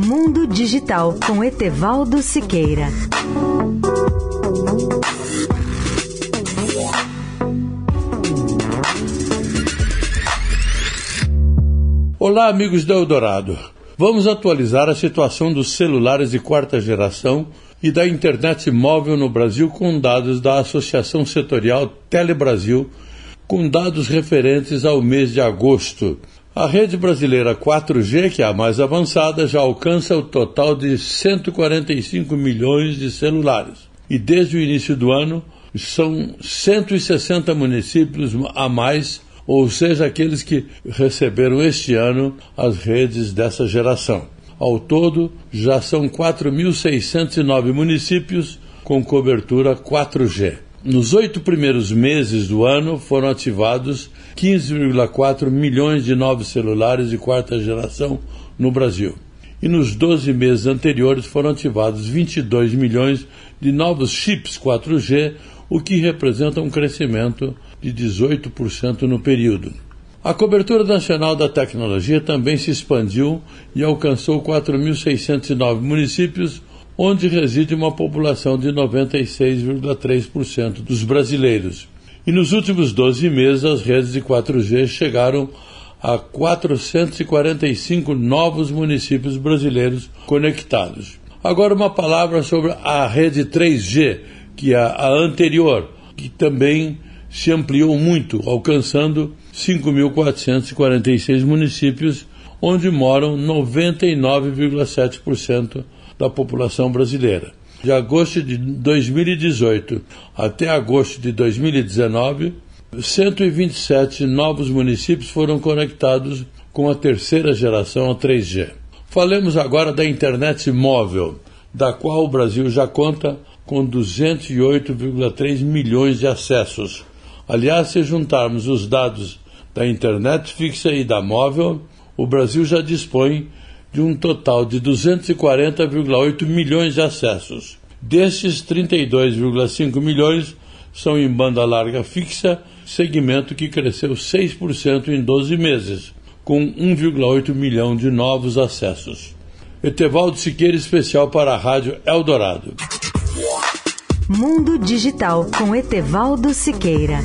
Mundo Digital com Etevaldo Siqueira. Olá, amigos do Eldorado. Vamos atualizar a situação dos celulares de quarta geração e da internet móvel no Brasil com dados da Associação Setorial Telebrasil, com dados referentes ao mês de agosto. A rede brasileira 4G, que é a mais avançada, já alcança o total de 145 milhões de celulares. E desde o início do ano, são 160 municípios a mais, ou seja, aqueles que receberam este ano as redes dessa geração. Ao todo, já são 4.609 municípios com cobertura 4G. Nos oito primeiros meses do ano foram ativados 15,4 milhões de novos celulares de quarta geração no Brasil. E nos 12 meses anteriores foram ativados 22 milhões de novos chips 4G, o que representa um crescimento de 18% no período. A cobertura nacional da tecnologia também se expandiu e alcançou 4.609 municípios, onde reside uma população de 96,3% dos brasileiros. E nos últimos 12 meses, as redes de 4G chegaram a 445 novos municípios brasileiros conectados. Agora, uma palavra sobre a rede 3G, que é a anterior, que também se ampliou muito, alcançando 5.446 municípios, onde moram 99,7% da população brasileira. De agosto de 2018 até agosto de 2019, 127 novos municípios foram conectados com a terceira geração a 3G. Falemos agora da internet móvel, da qual o Brasil já conta com 208,3 milhões de acessos. Aliás, se juntarmos os dados da internet fixa e da móvel, o Brasil já dispõe de um total de 240,8 milhões de acessos. Destes, 32,5 milhões são em banda larga fixa, segmento que cresceu 6% em 12 meses, com 1,8 milhão de novos acessos. Etevaldo Siqueira, especial para a Rádio Eldorado. Mundo Digital com Etevaldo Siqueira.